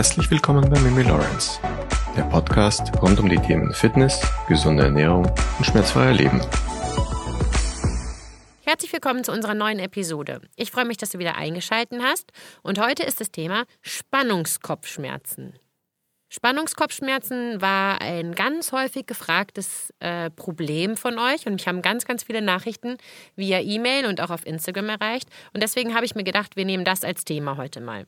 Herzlich willkommen bei Mimi Lawrence, der Podcast rund um die Themen Fitness, gesunde Ernährung und schmerzfreier Leben. Herzlich willkommen zu unserer neuen Episode. Ich freue mich, dass du wieder eingeschaltet hast und heute ist das Thema Spannungskopfschmerzen. Spannungskopfschmerzen war ein ganz häufig gefragtes äh, Problem von euch und mich haben ganz, ganz viele Nachrichten via E-Mail und auch auf Instagram erreicht. Und deswegen habe ich mir gedacht, wir nehmen das als Thema heute mal.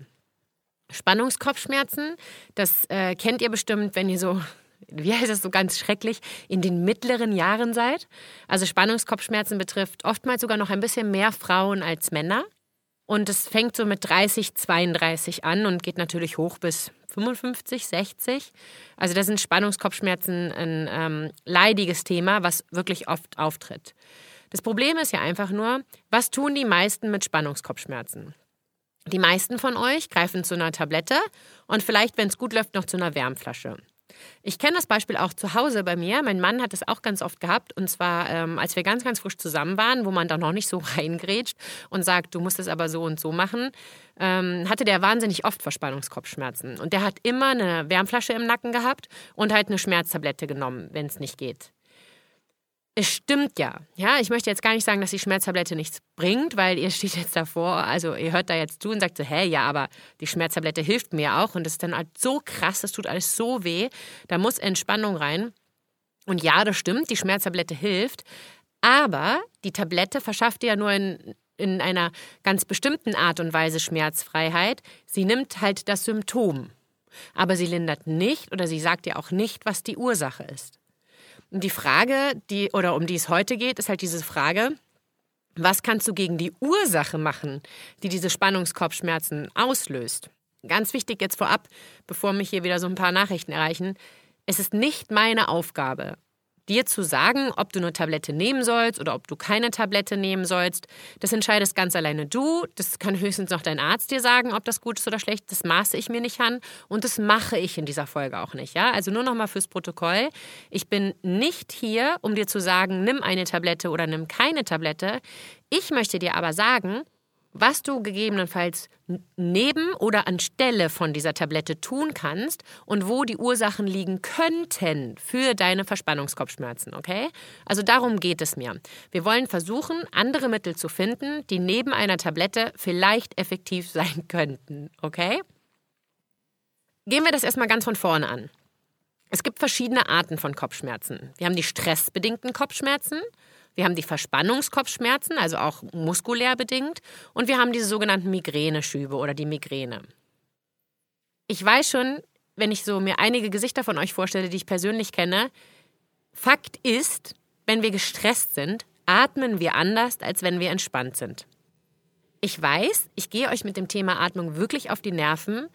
Spannungskopfschmerzen, das äh, kennt ihr bestimmt, wenn ihr so, wie heißt das so ganz schrecklich, in den mittleren Jahren seid. Also Spannungskopfschmerzen betrifft oftmals sogar noch ein bisschen mehr Frauen als Männer. Und es fängt so mit 30, 32 an und geht natürlich hoch bis 55, 60. Also da sind Spannungskopfschmerzen ein ähm, leidiges Thema, was wirklich oft auftritt. Das Problem ist ja einfach nur, was tun die meisten mit Spannungskopfschmerzen? Die meisten von euch greifen zu einer Tablette und vielleicht, wenn es gut läuft, noch zu einer Wärmflasche. Ich kenne das Beispiel auch zu Hause bei mir. Mein Mann hat es auch ganz oft gehabt. Und zwar, ähm, als wir ganz, ganz frisch zusammen waren, wo man da noch nicht so reingrätscht und sagt, du musst es aber so und so machen, ähm, hatte der wahnsinnig oft Verspannungskopfschmerzen. Und der hat immer eine Wärmflasche im Nacken gehabt und halt eine Schmerztablette genommen, wenn es nicht geht es stimmt ja. Ja, ich möchte jetzt gar nicht sagen, dass die Schmerztablette nichts bringt, weil ihr steht jetzt davor, also ihr hört da jetzt zu und sagt so, hä, ja, aber die Schmerztablette hilft mir auch und das ist dann halt so krass, das tut alles so weh, da muss Entspannung rein. Und ja, das stimmt, die Schmerztablette hilft, aber die Tablette verschafft dir ja nur in, in einer ganz bestimmten Art und Weise Schmerzfreiheit. Sie nimmt halt das Symptom, aber sie lindert nicht oder sie sagt dir auch nicht, was die Ursache ist. Die Frage, die, oder um die es heute geht, ist halt diese Frage, was kannst du gegen die Ursache machen, die diese Spannungskopfschmerzen auslöst? Ganz wichtig jetzt vorab, bevor mich hier wieder so ein paar Nachrichten erreichen. Es ist nicht meine Aufgabe, dir zu sagen, ob du eine Tablette nehmen sollst oder ob du keine Tablette nehmen sollst. Das entscheidest ganz alleine du. Das kann höchstens noch dein Arzt dir sagen, ob das gut ist oder schlecht. Das maße ich mir nicht an und das mache ich in dieser Folge auch nicht. Ja? Also nur noch mal fürs Protokoll. Ich bin nicht hier, um dir zu sagen, nimm eine Tablette oder nimm keine Tablette. Ich möchte dir aber sagen, was du gegebenenfalls neben oder anstelle von dieser Tablette tun kannst und wo die Ursachen liegen könnten für deine Verspannungskopfschmerzen, okay? Also darum geht es mir. Wir wollen versuchen, andere Mittel zu finden, die neben einer Tablette vielleicht effektiv sein könnten, okay? Gehen wir das erstmal ganz von vorne an. Es gibt verschiedene Arten von Kopfschmerzen. Wir haben die stressbedingten Kopfschmerzen, wir haben die Verspannungskopfschmerzen, also auch muskulär bedingt. Und wir haben diese sogenannten Migräneschübe oder die Migräne. Ich weiß schon, wenn ich so mir einige Gesichter von euch vorstelle, die ich persönlich kenne, Fakt ist, wenn wir gestresst sind, atmen wir anders, als wenn wir entspannt sind. Ich weiß, ich gehe euch mit dem Thema Atmung wirklich auf die Nerven,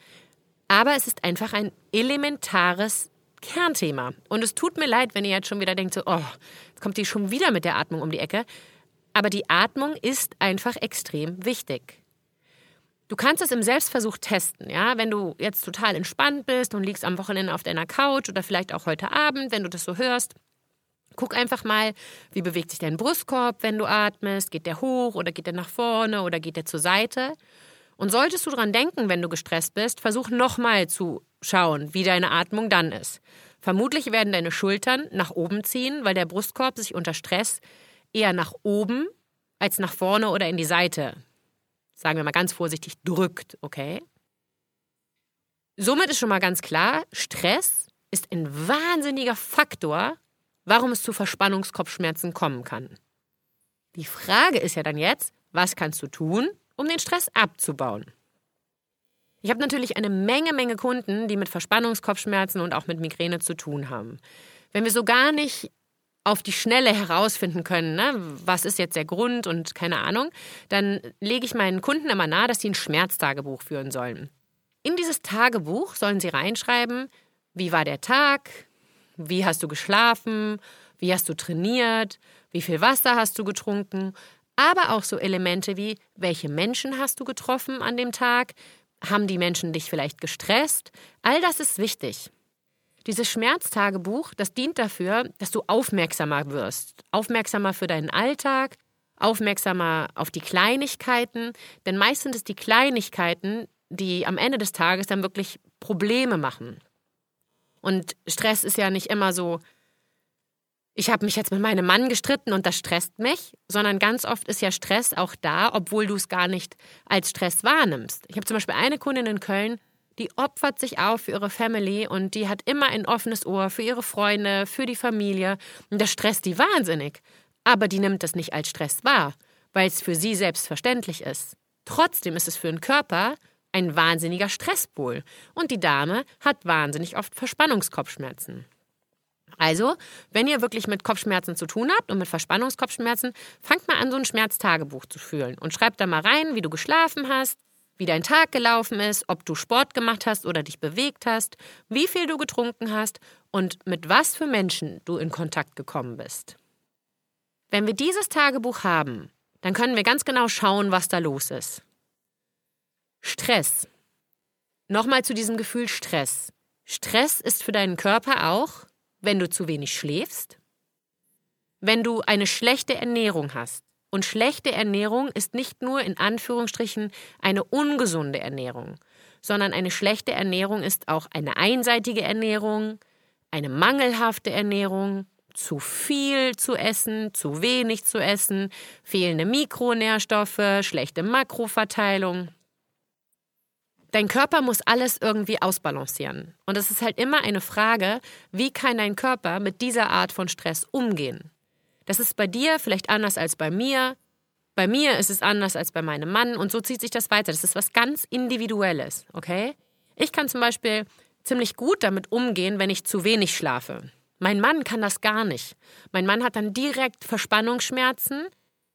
aber es ist einfach ein elementares Kernthema. Und es tut mir leid, wenn ihr jetzt schon wieder denkt, so, oh, jetzt kommt die schon wieder mit der Atmung um die Ecke. Aber die Atmung ist einfach extrem wichtig. Du kannst es im Selbstversuch testen, ja, wenn du jetzt total entspannt bist und liegst am Wochenende auf deiner Couch oder vielleicht auch heute Abend, wenn du das so hörst. Guck einfach mal, wie bewegt sich dein Brustkorb, wenn du atmest. Geht der hoch oder geht der nach vorne oder geht der zur Seite? Und solltest du daran denken, wenn du gestresst bist, versuch nochmal zu schauen, wie deine Atmung dann ist. Vermutlich werden deine Schultern nach oben ziehen, weil der Brustkorb sich unter Stress eher nach oben als nach vorne oder in die Seite, sagen wir mal ganz vorsichtig, drückt, okay? Somit ist schon mal ganz klar, Stress ist ein wahnsinniger Faktor, warum es zu Verspannungskopfschmerzen kommen kann. Die Frage ist ja dann jetzt, was kannst du tun, um den Stress abzubauen? Ich habe natürlich eine Menge, Menge Kunden, die mit Verspannungskopfschmerzen und auch mit Migräne zu tun haben. Wenn wir so gar nicht auf die Schnelle herausfinden können, ne, was ist jetzt der Grund und keine Ahnung, dann lege ich meinen Kunden immer nahe, dass sie ein Schmerztagebuch führen sollen. In dieses Tagebuch sollen sie reinschreiben, wie war der Tag, wie hast du geschlafen, wie hast du trainiert, wie viel Wasser hast du getrunken, aber auch so Elemente wie, welche Menschen hast du getroffen an dem Tag, haben die Menschen dich vielleicht gestresst? All das ist wichtig. Dieses Schmerztagebuch, das dient dafür, dass du aufmerksamer wirst. Aufmerksamer für deinen Alltag, aufmerksamer auf die Kleinigkeiten. Denn meist sind es die Kleinigkeiten, die am Ende des Tages dann wirklich Probleme machen. Und Stress ist ja nicht immer so, ich habe mich jetzt mit meinem Mann gestritten und das stresst mich, sondern ganz oft ist ja Stress auch da, obwohl du es gar nicht als Stress wahrnimmst. Ich habe zum Beispiel eine Kundin in Köln, die opfert sich auf für ihre Family und die hat immer ein offenes Ohr für ihre Freunde, für die Familie. Und das stresst die wahnsinnig. Aber die nimmt das nicht als Stress wahr, weil es für sie selbstverständlich ist. Trotzdem ist es für den Körper ein wahnsinniger Stresspol. Und die Dame hat wahnsinnig oft Verspannungskopfschmerzen. Also, wenn ihr wirklich mit Kopfschmerzen zu tun habt und mit Verspannungskopfschmerzen, fangt mal an, so ein Schmerztagebuch zu fühlen und schreibt da mal rein, wie du geschlafen hast, wie dein Tag gelaufen ist, ob du Sport gemacht hast oder dich bewegt hast, wie viel du getrunken hast und mit was für Menschen du in Kontakt gekommen bist. Wenn wir dieses Tagebuch haben, dann können wir ganz genau schauen, was da los ist. Stress. Nochmal zu diesem Gefühl Stress. Stress ist für deinen Körper auch, wenn du zu wenig schläfst, wenn du eine schlechte Ernährung hast. Und schlechte Ernährung ist nicht nur in Anführungsstrichen eine ungesunde Ernährung, sondern eine schlechte Ernährung ist auch eine einseitige Ernährung, eine mangelhafte Ernährung, zu viel zu essen, zu wenig zu essen, fehlende Mikronährstoffe, schlechte Makroverteilung. Dein Körper muss alles irgendwie ausbalancieren. Und es ist halt immer eine Frage, wie kann dein Körper mit dieser Art von Stress umgehen? Das ist bei dir vielleicht anders als bei mir. Bei mir ist es anders als bei meinem Mann und so zieht sich das weiter. Das ist was ganz Individuelles, okay? Ich kann zum Beispiel ziemlich gut damit umgehen, wenn ich zu wenig schlafe. Mein Mann kann das gar nicht. Mein Mann hat dann direkt Verspannungsschmerzen.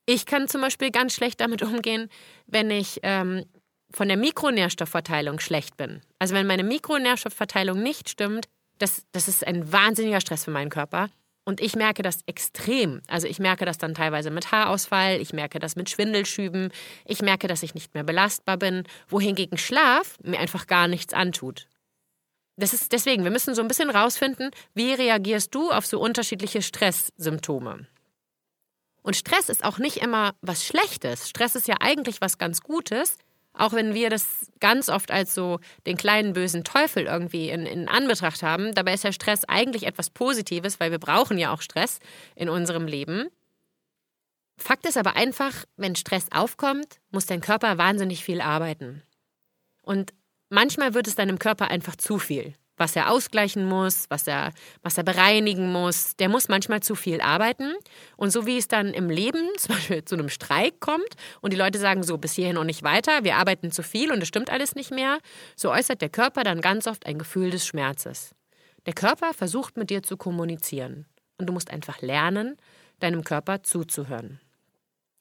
Ich kann zum Beispiel ganz schlecht damit umgehen, wenn ich ähm, von der Mikronährstoffverteilung schlecht bin. Also wenn meine Mikronährstoffverteilung nicht stimmt, das, das ist ein wahnsinniger Stress für meinen Körper. Und ich merke das extrem. Also ich merke das dann teilweise mit Haarausfall, ich merke das mit Schwindelschüben, ich merke, dass ich nicht mehr belastbar bin, wohingegen Schlaf mir einfach gar nichts antut. Das ist deswegen, wir müssen so ein bisschen rausfinden, wie reagierst du auf so unterschiedliche Stresssymptome. Und Stress ist auch nicht immer was Schlechtes. Stress ist ja eigentlich was ganz Gutes, auch wenn wir das ganz oft als so den kleinen bösen Teufel irgendwie in, in Anbetracht haben, dabei ist ja Stress eigentlich etwas Positives, weil wir brauchen ja auch Stress in unserem Leben. Fakt ist aber einfach, wenn Stress aufkommt, muss dein Körper wahnsinnig viel arbeiten. Und manchmal wird es deinem Körper einfach zu viel was er ausgleichen muss, was er, was er bereinigen muss. Der muss manchmal zu viel arbeiten. Und so wie es dann im Leben zum Beispiel zu einem Streik kommt und die Leute sagen so, bis hierhin und nicht weiter, wir arbeiten zu viel und es stimmt alles nicht mehr, so äußert der Körper dann ganz oft ein Gefühl des Schmerzes. Der Körper versucht mit dir zu kommunizieren. Und du musst einfach lernen, deinem Körper zuzuhören.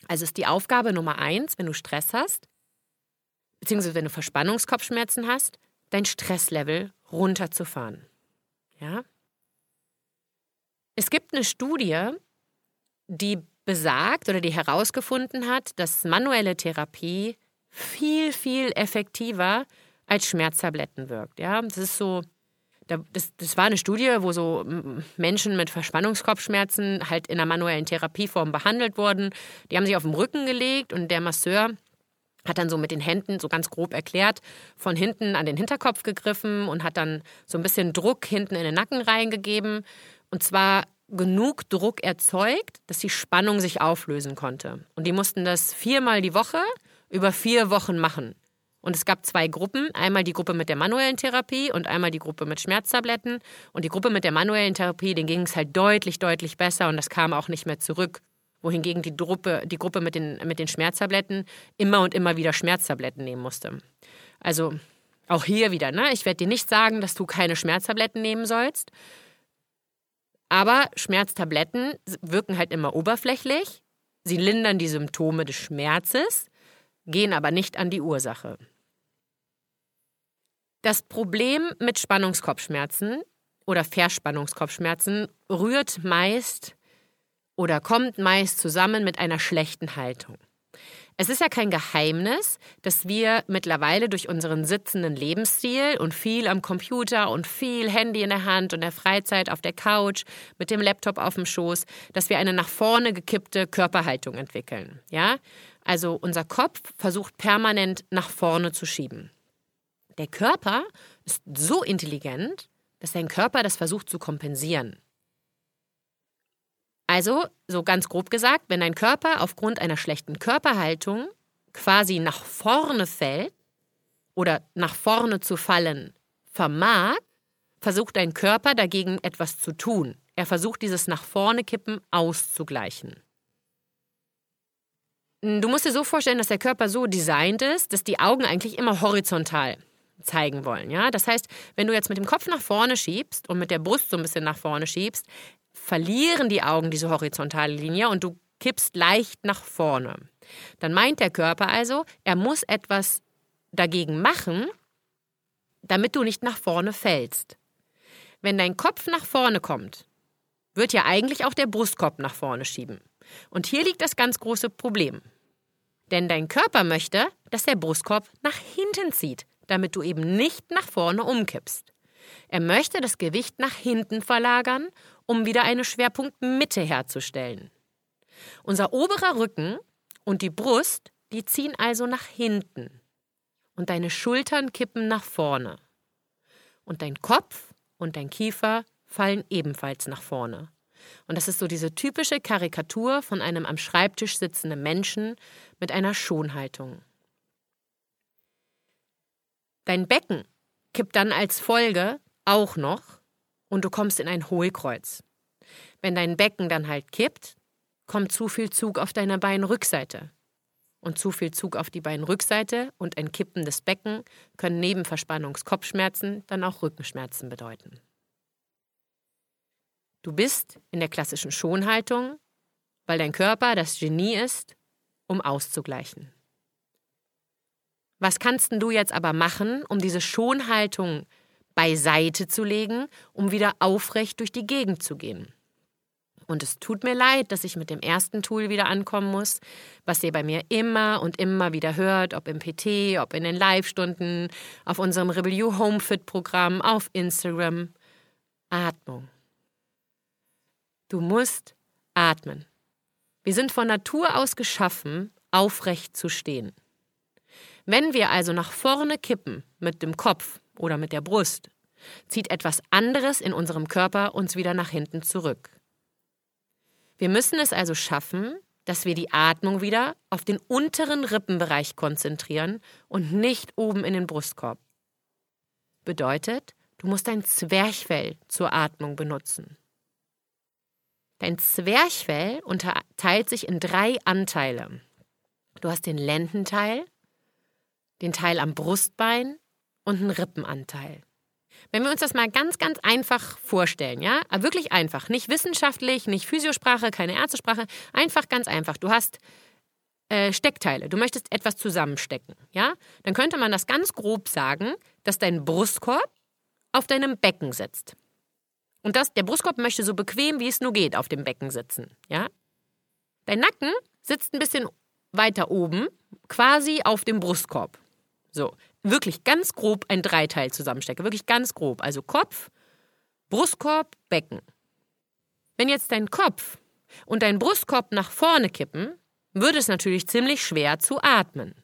Also ist die Aufgabe Nummer eins, wenn du Stress hast, beziehungsweise wenn du Verspannungskopfschmerzen hast, dein Stresslevel runterzufahren. Ja? Es gibt eine Studie, die besagt oder die herausgefunden hat, dass manuelle Therapie viel, viel effektiver als Schmerztabletten wirkt. Ja? Das ist so, das, das war eine Studie, wo so Menschen mit Verspannungskopfschmerzen halt in einer manuellen Therapieform behandelt wurden. Die haben sich auf den Rücken gelegt und der Masseur hat dann so mit den Händen so ganz grob erklärt, von hinten an den Hinterkopf gegriffen und hat dann so ein bisschen Druck hinten in den Nacken reingegeben. Und zwar genug Druck erzeugt, dass die Spannung sich auflösen konnte. Und die mussten das viermal die Woche über vier Wochen machen. Und es gab zwei Gruppen, einmal die Gruppe mit der manuellen Therapie und einmal die Gruppe mit Schmerztabletten. Und die Gruppe mit der manuellen Therapie, denen ging es halt deutlich, deutlich besser und das kam auch nicht mehr zurück wohingegen die Gruppe, die Gruppe mit, den, mit den Schmerztabletten immer und immer wieder Schmerztabletten nehmen musste. Also auch hier wieder, ne? ich werde dir nicht sagen, dass du keine Schmerztabletten nehmen sollst, aber Schmerztabletten wirken halt immer oberflächlich, sie lindern die Symptome des Schmerzes, gehen aber nicht an die Ursache. Das Problem mit Spannungskopfschmerzen oder Verspannungskopfschmerzen rührt meist oder kommt meist zusammen mit einer schlechten Haltung. Es ist ja kein Geheimnis, dass wir mittlerweile durch unseren sitzenden Lebensstil und viel am Computer und viel Handy in der Hand und der Freizeit auf der Couch mit dem Laptop auf dem Schoß, dass wir eine nach vorne gekippte Körperhaltung entwickeln. Ja? Also unser Kopf versucht permanent nach vorne zu schieben. Der Körper ist so intelligent, dass dein Körper das versucht zu kompensieren. Also, so ganz grob gesagt, wenn dein Körper aufgrund einer schlechten Körperhaltung quasi nach vorne fällt oder nach vorne zu fallen vermag, versucht dein Körper dagegen etwas zu tun. Er versucht dieses nach vorne kippen auszugleichen. Du musst dir so vorstellen, dass der Körper so designt ist, dass die Augen eigentlich immer horizontal zeigen wollen. Ja? Das heißt, wenn du jetzt mit dem Kopf nach vorne schiebst und mit der Brust so ein bisschen nach vorne schiebst, verlieren die Augen diese horizontale Linie und du kippst leicht nach vorne. Dann meint der Körper also, er muss etwas dagegen machen, damit du nicht nach vorne fällst. Wenn dein Kopf nach vorne kommt, wird ja eigentlich auch der Brustkorb nach vorne schieben. Und hier liegt das ganz große Problem. Denn dein Körper möchte, dass der Brustkorb nach hinten zieht, damit du eben nicht nach vorne umkippst. Er möchte das Gewicht nach hinten verlagern, um wieder eine Schwerpunktmitte herzustellen. Unser oberer Rücken und die Brust, die ziehen also nach hinten. Und deine Schultern kippen nach vorne. Und dein Kopf und dein Kiefer fallen ebenfalls nach vorne. Und das ist so diese typische Karikatur von einem am Schreibtisch sitzenden Menschen mit einer Schonhaltung. Dein Becken kippt dann als Folge auch noch und du kommst in ein Hohlkreuz. Wenn dein Becken dann halt kippt, kommt zu viel Zug auf deiner Beinrückseite. Und zu viel Zug auf die Beinrückseite und ein kippendes Becken können neben Verspannungskopfschmerzen dann auch Rückenschmerzen bedeuten. Du bist in der klassischen Schonhaltung, weil dein Körper das Genie ist, um auszugleichen. Was kannst du jetzt aber machen, um diese Schonhaltung beiseite zu legen, um wieder aufrecht durch die Gegend zu gehen? Und es tut mir leid, dass ich mit dem ersten Tool wieder ankommen muss, was ihr bei mir immer und immer wieder hört, ob im PT, ob in den Live-Stunden, auf unserem Rebel You Homefit Programm, auf Instagram. Atmung. Du musst atmen. Wir sind von Natur aus geschaffen, aufrecht zu stehen. Wenn wir also nach vorne kippen mit dem Kopf oder mit der Brust, zieht etwas anderes in unserem Körper uns wieder nach hinten zurück. Wir müssen es also schaffen, dass wir die Atmung wieder auf den unteren Rippenbereich konzentrieren und nicht oben in den Brustkorb. Bedeutet, du musst dein Zwerchfell zur Atmung benutzen. Dein Zwerchfell unterteilt sich in drei Anteile. Du hast den Lendenteil, den Teil am Brustbein und einen Rippenanteil. Wenn wir uns das mal ganz, ganz einfach vorstellen, ja, wirklich einfach, nicht wissenschaftlich, nicht Physiosprache, keine Ärztesprache, einfach ganz einfach. Du hast äh, Steckteile, du möchtest etwas zusammenstecken, ja, dann könnte man das ganz grob sagen, dass dein Brustkorb auf deinem Becken sitzt. Und das, der Brustkorb möchte so bequem wie es nur geht auf dem Becken sitzen. Ja? Dein Nacken sitzt ein bisschen weiter oben, quasi auf dem Brustkorb. So, wirklich ganz grob ein Dreiteil zusammenstecke, wirklich ganz grob. Also Kopf, Brustkorb, Becken. Wenn jetzt dein Kopf und dein Brustkorb nach vorne kippen, würde es natürlich ziemlich schwer zu atmen.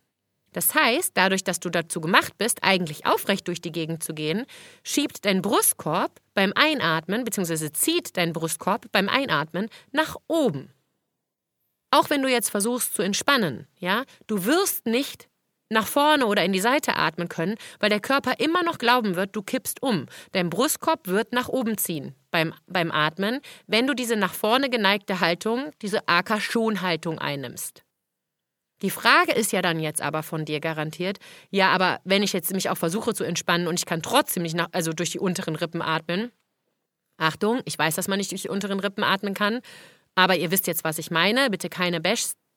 Das heißt, dadurch, dass du dazu gemacht bist, eigentlich aufrecht durch die Gegend zu gehen, schiebt dein Brustkorb beim Einatmen, beziehungsweise zieht dein Brustkorb beim Einatmen nach oben. Auch wenn du jetzt versuchst zu entspannen, ja, du wirst nicht nach vorne oder in die Seite atmen können, weil der Körper immer noch glauben wird, du kippst um. Dein Brustkorb wird nach oben ziehen beim, beim Atmen, wenn du diese nach vorne geneigte Haltung, diese AK-Schonhaltung einnimmst. Die Frage ist ja dann jetzt aber von dir garantiert, ja, aber wenn ich jetzt mich auch versuche zu entspannen und ich kann trotzdem nicht nach, also durch die unteren Rippen atmen. Achtung, ich weiß, dass man nicht durch die unteren Rippen atmen kann, aber ihr wisst jetzt, was ich meine. Bitte keine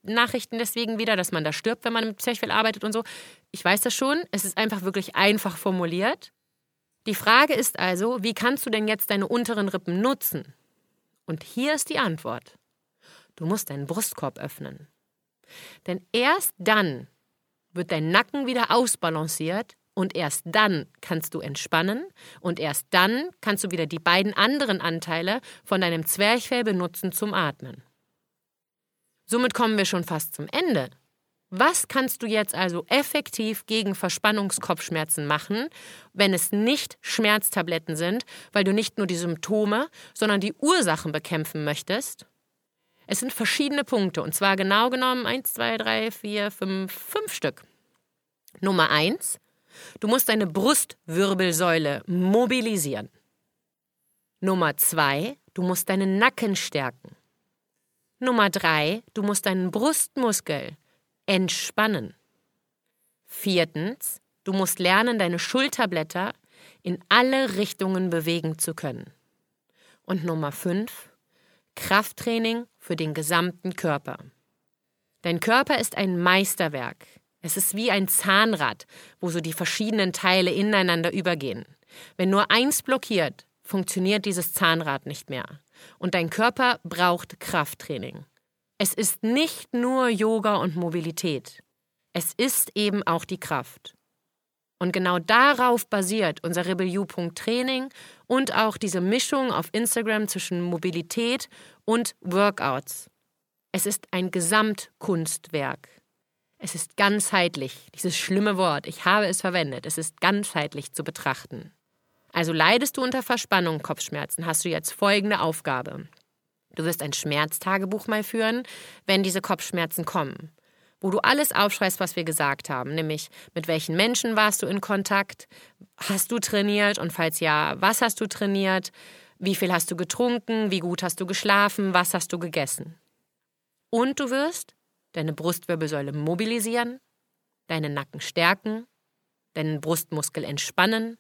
Bash-Nachrichten deswegen wieder, dass man da stirbt, wenn man mit Zwerchfell arbeitet und so. Ich weiß das schon. Es ist einfach wirklich einfach formuliert. Die Frage ist also, wie kannst du denn jetzt deine unteren Rippen nutzen? Und hier ist die Antwort. Du musst deinen Brustkorb öffnen. Denn erst dann wird dein Nacken wieder ausbalanciert und erst dann kannst du entspannen und erst dann kannst du wieder die beiden anderen Anteile von deinem Zwerchfell benutzen zum Atmen. Somit kommen wir schon fast zum Ende. Was kannst du jetzt also effektiv gegen Verspannungskopfschmerzen machen, wenn es nicht Schmerztabletten sind, weil du nicht nur die Symptome, sondern die Ursachen bekämpfen möchtest? Es sind verschiedene Punkte und zwar genau genommen 1, 2, 3, 4, 5, 5 Stück. Nummer 1. Du musst deine Brustwirbelsäule mobilisieren. Nummer 2. Du musst deinen Nacken stärken. Nummer 3. Du musst deinen Brustmuskel Entspannen. Viertens, du musst lernen, deine Schulterblätter in alle Richtungen bewegen zu können. Und Nummer fünf, Krafttraining für den gesamten Körper. Dein Körper ist ein Meisterwerk. Es ist wie ein Zahnrad, wo so die verschiedenen Teile ineinander übergehen. Wenn nur eins blockiert, funktioniert dieses Zahnrad nicht mehr. Und dein Körper braucht Krafttraining. Es ist nicht nur Yoga und Mobilität. Es ist eben auch die Kraft. Und genau darauf basiert unser Rebel Training und auch diese Mischung auf Instagram zwischen Mobilität und Workouts. Es ist ein Gesamtkunstwerk. Es ist ganzheitlich, dieses schlimme Wort, ich habe es verwendet, es ist ganzheitlich zu betrachten. Also leidest du unter Verspannung, Kopfschmerzen, hast du jetzt folgende Aufgabe. Du wirst ein Schmerztagebuch mal führen, wenn diese Kopfschmerzen kommen, wo du alles aufschreibst, was wir gesagt haben, nämlich mit welchen Menschen warst du in Kontakt, hast du trainiert und falls ja, was hast du trainiert, wie viel hast du getrunken, wie gut hast du geschlafen, was hast du gegessen. Und du wirst deine Brustwirbelsäule mobilisieren, deinen Nacken stärken, deinen Brustmuskel entspannen,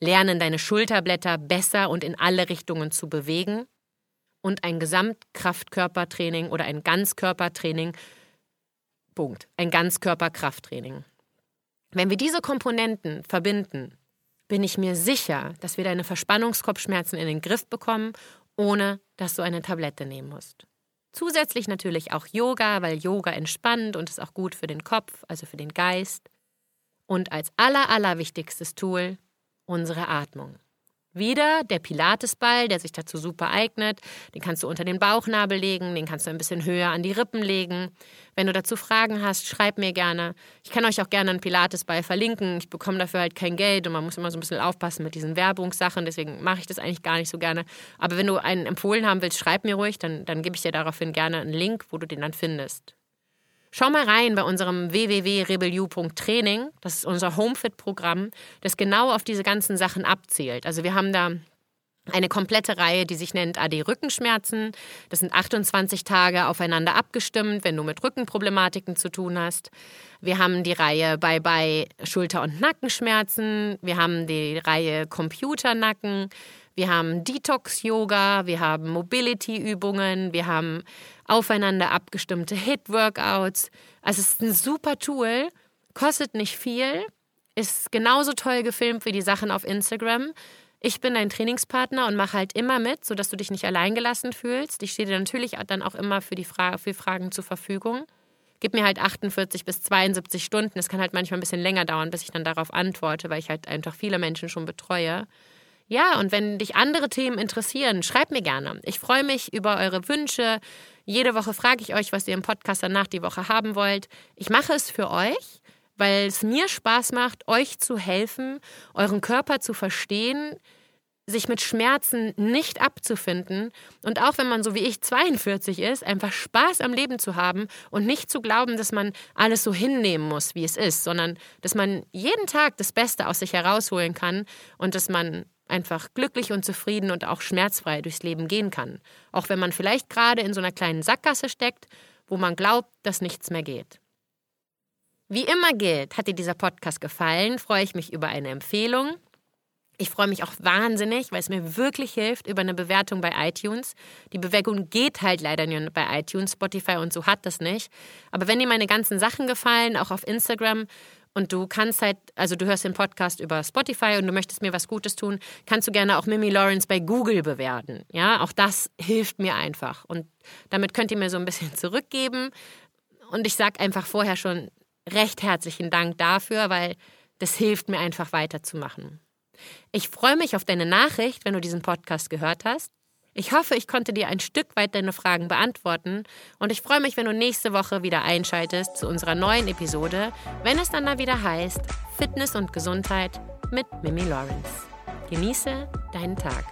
lernen deine Schulterblätter besser und in alle Richtungen zu bewegen und ein Gesamtkraftkörpertraining oder ein Ganzkörpertraining. Punkt. Ein Ganzkörperkrafttraining. Wenn wir diese Komponenten verbinden, bin ich mir sicher, dass wir deine Verspannungskopfschmerzen in den Griff bekommen, ohne dass du eine Tablette nehmen musst. Zusätzlich natürlich auch Yoga, weil Yoga entspannt und ist auch gut für den Kopf, also für den Geist. Und als aller, allerwichtigstes Tool unsere Atmung. Wieder der Pilatesball, der sich dazu super eignet. Den kannst du unter den Bauchnabel legen, den kannst du ein bisschen höher an die Rippen legen. Wenn du dazu Fragen hast, schreib mir gerne. Ich kann euch auch gerne einen Pilatesball verlinken. Ich bekomme dafür halt kein Geld und man muss immer so ein bisschen aufpassen mit diesen Werbungssachen. Deswegen mache ich das eigentlich gar nicht so gerne. Aber wenn du einen empfohlen haben willst, schreib mir ruhig, dann, dann gebe ich dir daraufhin gerne einen Link, wo du den dann findest. Schau mal rein bei unserem www.rebelu.training. Das ist unser Homefit-Programm, das genau auf diese ganzen Sachen abzielt. Also wir haben da eine komplette Reihe, die sich nennt AD Rückenschmerzen. Das sind 28 Tage aufeinander abgestimmt, wenn du mit Rückenproblematiken zu tun hast. Wir haben die Reihe Bye Bye Schulter- und Nackenschmerzen. Wir haben die Reihe Computernacken. Wir haben Detox-Yoga. Wir haben Mobility-Übungen. Wir haben aufeinander abgestimmte Hit-Workouts. Also es ist ein super Tool, kostet nicht viel, ist genauso toll gefilmt wie die Sachen auf Instagram. Ich bin dein Trainingspartner und mache halt immer mit, sodass du dich nicht alleingelassen fühlst. Ich stehe dir natürlich dann auch immer für die Fra für Fragen zur Verfügung. Gib mir halt 48 bis 72 Stunden. Es kann halt manchmal ein bisschen länger dauern, bis ich dann darauf antworte, weil ich halt einfach viele Menschen schon betreue. Ja, und wenn dich andere Themen interessieren, schreib mir gerne. Ich freue mich über eure Wünsche. Jede Woche frage ich euch, was ihr im Podcast danach die Woche haben wollt. Ich mache es für euch, weil es mir Spaß macht, euch zu helfen, euren Körper zu verstehen, sich mit Schmerzen nicht abzufinden und auch wenn man so wie ich 42 ist, einfach Spaß am Leben zu haben und nicht zu glauben, dass man alles so hinnehmen muss, wie es ist, sondern dass man jeden Tag das Beste aus sich herausholen kann und dass man einfach glücklich und zufrieden und auch schmerzfrei durchs Leben gehen kann. Auch wenn man vielleicht gerade in so einer kleinen Sackgasse steckt, wo man glaubt, dass nichts mehr geht. Wie immer gilt, hat dir dieser Podcast gefallen, freue ich mich über eine Empfehlung. Ich freue mich auch wahnsinnig, weil es mir wirklich hilft über eine Bewertung bei iTunes. Die Bewegung geht halt leider nur bei iTunes, Spotify und so hat das nicht. Aber wenn dir meine ganzen Sachen gefallen, auch auf Instagram, und du kannst halt, also du hörst den Podcast über Spotify und du möchtest mir was Gutes tun, kannst du gerne auch Mimi Lawrence bei Google bewerten. Ja, auch das hilft mir einfach. Und damit könnt ihr mir so ein bisschen zurückgeben. Und ich sage einfach vorher schon recht herzlichen Dank dafür, weil das hilft mir einfach weiterzumachen. Ich freue mich auf deine Nachricht, wenn du diesen Podcast gehört hast. Ich hoffe, ich konnte dir ein Stück weit deine Fragen beantworten und ich freue mich, wenn du nächste Woche wieder einschaltest zu unserer neuen Episode, wenn es dann mal wieder heißt Fitness und Gesundheit mit Mimi Lawrence. Genieße deinen Tag.